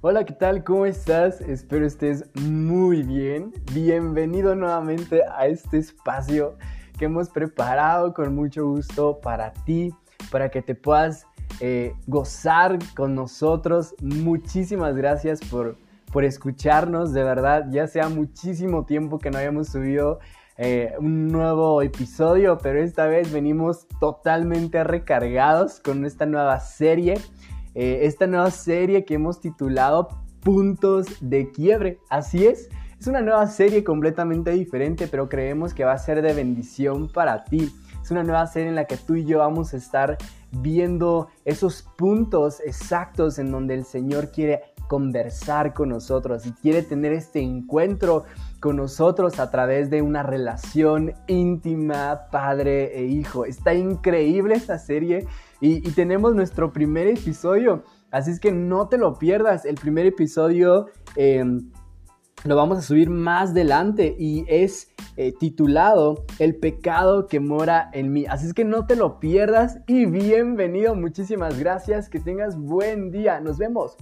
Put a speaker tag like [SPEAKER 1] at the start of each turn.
[SPEAKER 1] Hola, ¿qué tal? ¿Cómo estás? Espero estés muy bien. Bienvenido nuevamente a este espacio que hemos preparado con mucho gusto para ti, para que te puedas eh, gozar con nosotros. Muchísimas gracias por, por escucharnos, de verdad. Ya sea muchísimo tiempo que no habíamos subido eh, un nuevo episodio, pero esta vez venimos totalmente recargados con esta nueva serie. Eh, esta nueva serie que hemos titulado Puntos de Quiebre. Así es, es una nueva serie completamente diferente, pero creemos que va a ser de bendición para ti. Es una nueva serie en la que tú y yo vamos a estar viendo esos puntos exactos en donde el Señor quiere conversar con nosotros y quiere tener este encuentro con nosotros a través de una relación íntima padre e hijo. Está increíble esta serie y, tenemos nuestro primer episodio, así es que no te lo pierdas. El primer episodio em, lo vamos a subir más adelante y es eh, titulado El pecado que mora en mí. Así es que no te lo pierdas y bienvenido. Muchísimas gracias. Que tengas buen día. Nos vemos.